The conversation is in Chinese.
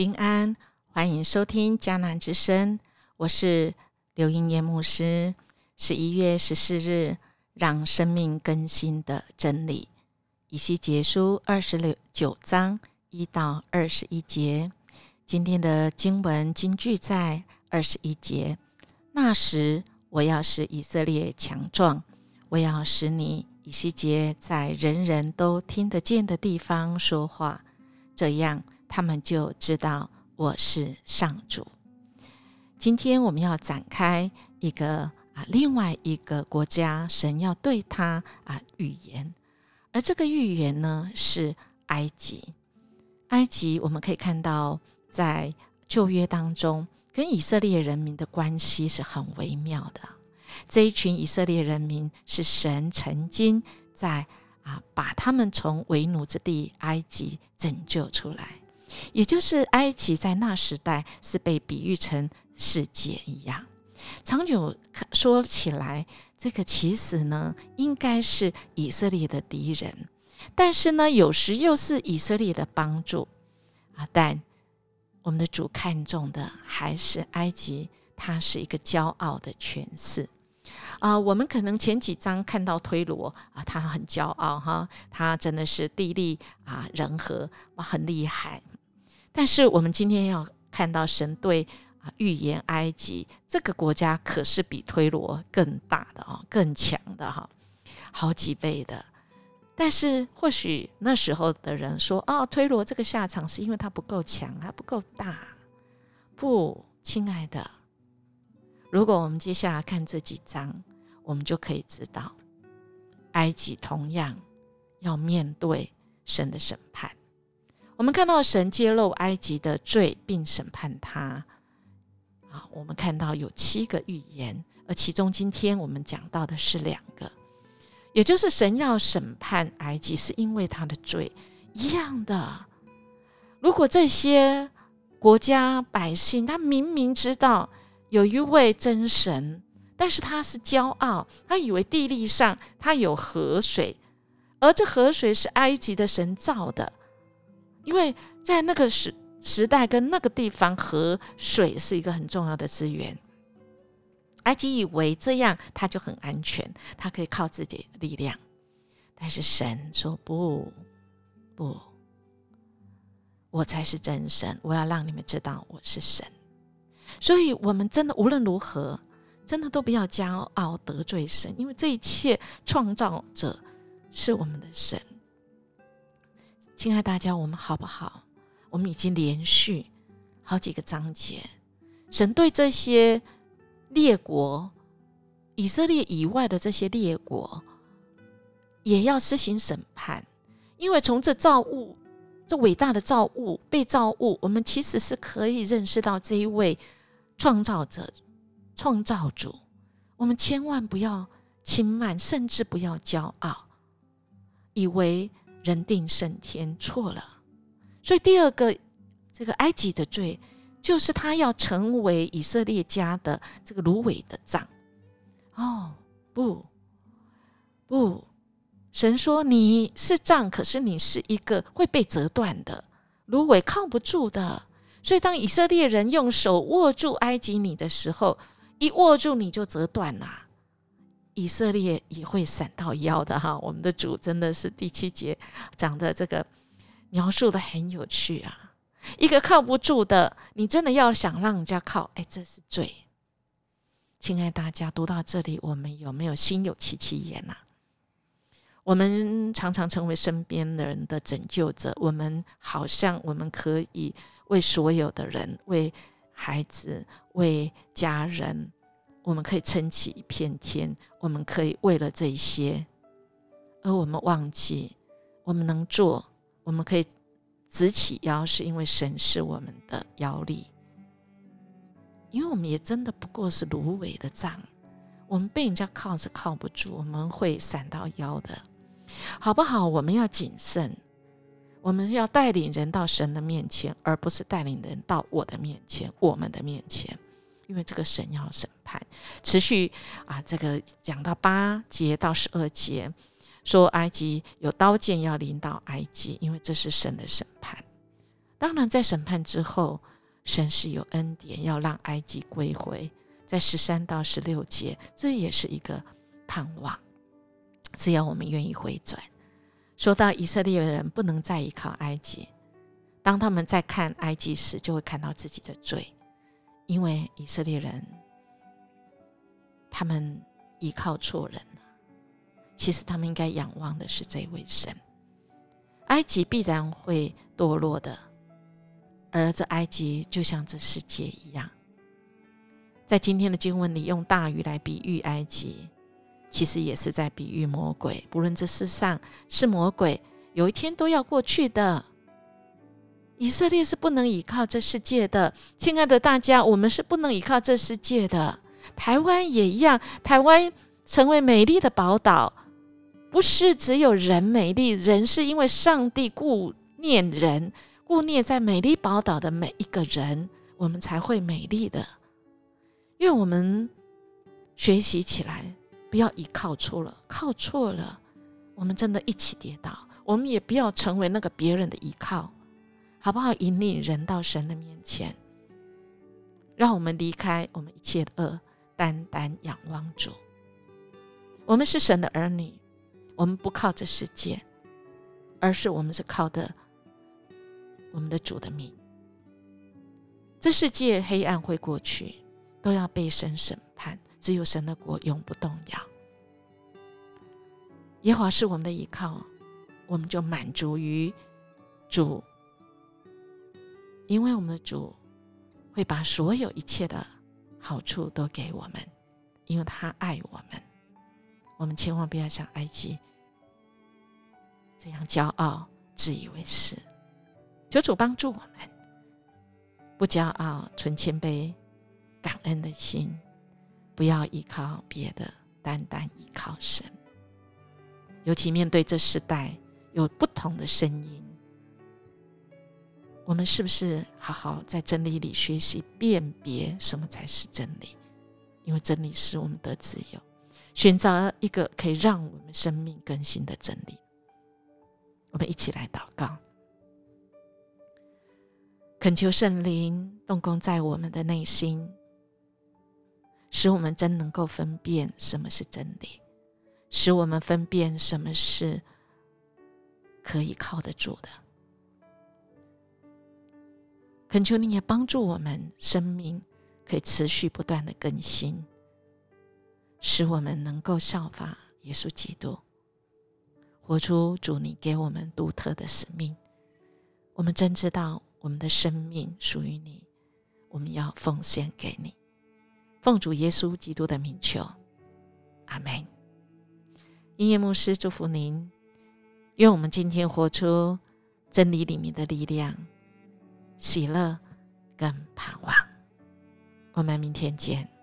平安，欢迎收听迦南之声，我是刘英叶牧师。十一月十四日，让生命更新的真理，以西结书二十六九章一到二十一节。今天的经文金句在二十一节。那时，我要使以色列强壮，我要使你以西结在人人都听得见的地方说话，这样。他们就知道我是上主。今天我们要展开一个啊，另外一个国家，神要对他啊预言，而这个预言呢是埃及。埃及我们可以看到，在旧约当中，跟以色列人民的关系是很微妙的。这一群以色列人民是神曾经在啊，把他们从为奴之地埃及拯救出来。也就是埃及在那时代是被比喻成世界一样，长久说起来，这个其实呢应该是以色列的敌人，但是呢有时又是以色列的帮助啊。但我们的主看重的还是埃及，它是一个骄傲的权势啊。我们可能前几章看到推罗啊，他很骄傲哈，他真的是地利啊人和很厉害。但是我们今天要看到神对啊预言埃及这个国家可是比推罗更大的啊更强的哈好几倍的。但是或许那时候的人说哦推罗这个下场是因为他不够强还不够大。不，亲爱的，如果我们接下来看这几章，我们就可以知道埃及同样要面对神的审判。我们看到神揭露埃及的罪，并审判他。啊，我们看到有七个预言，而其中今天我们讲到的是两个，也就是神要审判埃及，是因为他的罪一样的。如果这些国家百姓，他明明知道有一位真神，但是他是骄傲，他以为地利上他有河水，而这河水是埃及的神造的。因为在那个时时代跟那个地方，河水是一个很重要的资源。埃及以为这样他就很安全，他可以靠自己的力量。但是神说不不，我才是真神，我要让你们知道我是神。所以，我们真的无论如何，真的都不要骄傲得罪神，因为这一切创造者是我们的神。亲爱大家，我们好不好？我们已经连续好几个章节，神对这些列国、以色列以外的这些列国，也要施行审判。因为从这造物、这伟大的造物、被造物，我们其实是可以认识到这一位创造者、创造主。我们千万不要轻慢，甚至不要骄傲，以为。人定胜天，错了。所以第二个，这个埃及的罪，就是他要成为以色列家的这个芦苇的杖。哦，不，不，神说你是杖，可是你是一个会被折断的芦苇，靠不住的。所以当以色列人用手握住埃及你的时候，一握住你就折断了。以色列也会闪到腰的哈，我们的主真的是第七节讲的这个描述的很有趣啊。一个靠不住的，你真的要想让人家靠，哎，这是罪。亲爱大家，读到这里，我们有没有心有戚戚焉呐？我们常常成为身边的人的拯救者，我们好像我们可以为所有的人，为孩子，为家人。我们可以撑起一片天，我们可以为了这些，而我们忘记我们能做，我们可以直起腰，是因为神是我们的腰力。因为我们也真的不过是芦苇的杖，我们被人家靠是靠不住，我们会闪到腰的，好不好？我们要谨慎，我们要带领人到神的面前，而不是带领人到我的面前，我们的面前。因为这个神要审判，持续啊，这个讲到八节到十二节，说埃及有刀剑要临到埃及，因为这是神的审判。当然，在审判之后，神是有恩典，要让埃及归回，在十三到十六节，这也是一个盼望。只要我们愿意回转。说到以色列人不能再依靠埃及，当他们在看埃及时，就会看到自己的罪，因为以色列人他们依靠错人了。其实他们应该仰望的是这位神。埃及必然会堕落的，而这埃及就像这世界一样。在今天的经文里，用大鱼来比喻埃及，其实也是在比喻魔鬼。不论这世上是魔鬼，有一天都要过去的。以色列是不能依靠这世界的，亲爱的大家，我们是不能依靠这世界的。台湾也一样，台湾成为美丽的宝岛。不是只有人美丽，人是因为上帝顾念人，顾念在美丽宝岛的每一个人，我们才会美丽的。愿我们学习起来，不要依靠错了，靠错了，我们真的一起跌倒。我们也不要成为那个别人的依靠，好不好？引领人到神的面前，让我们离开我们一切的恶，单单仰望主。我们是神的儿女。我们不靠这世界，而是我们是靠的我们的主的命。这世界黑暗会过去，都要被神审判，只有神的国永不动摇。耶和华是我们的依靠，我们就满足于主，因为我们的主会把所有一切的好处都给我们，因为他爱我们。我们千万不要像埃及。这样骄傲、自以为是，求主帮助我们，不骄傲，存谦卑、感恩的心，不要依靠别的，单单依靠神。尤其面对这时代有不同的声音，我们是不是好好在真理里学习辨别什么才是真理？因为真理使我们得自由，寻找一个可以让我们生命更新的真理。我们一起来祷告，恳求圣灵动工在我们的内心，使我们真能够分辨什么是真理，使我们分辨什么是可以靠得住的。恳求你也帮助我们，生命可以持续不断的更新，使我们能够效法耶稣基督。活出主你给我们独特的使命，我们真知道我们的生命属于你，我们要奉献给你。奉主耶稣基督的名求，阿门。音乐牧师祝福您，愿我们今天活出真理里面的力量、喜乐跟盼望。我们明天见。